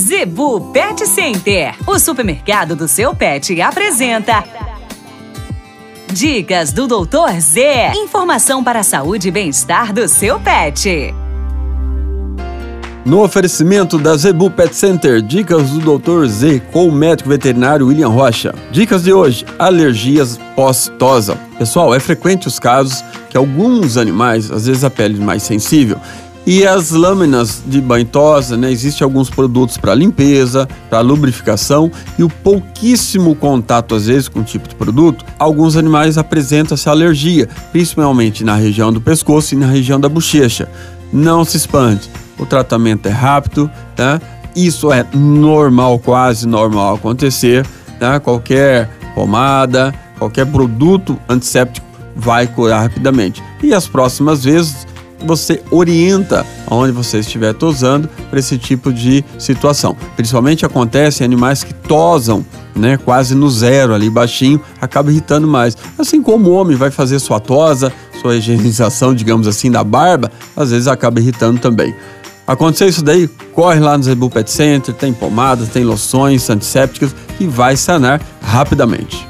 Zebu Pet Center, o supermercado do seu pet, apresenta. Dicas do Doutor Z. Informação para a saúde e bem-estar do seu pet. No oferecimento da Zebu Pet Center, dicas do Dr. Z com o médico veterinário William Rocha. Dicas de hoje: alergias pós-tosa. Pessoal, é frequente os casos que alguns animais, às vezes a pele mais sensível, e as lâminas de banho tosa, né? Existem alguns produtos para limpeza, para lubrificação e o pouquíssimo contato, às vezes, com o tipo de produto, alguns animais apresentam essa alergia, principalmente na região do pescoço e na região da bochecha. Não se espante o tratamento é rápido, tá? Isso é normal, quase normal acontecer, tá? Qualquer pomada, qualquer produto antisséptico vai curar rapidamente. E as próximas vezes você orienta aonde você estiver tosando para esse tipo de situação. Principalmente acontece em animais que tosam, né, quase no zero ali baixinho, acaba irritando mais. Assim como o homem vai fazer sua tosa, sua higienização, digamos assim, da barba, às vezes acaba irritando também. Aconteceu isso daí? Corre lá no Zebu Pet Center, tem pomadas, tem loções antissépticas que vai sanar rapidamente.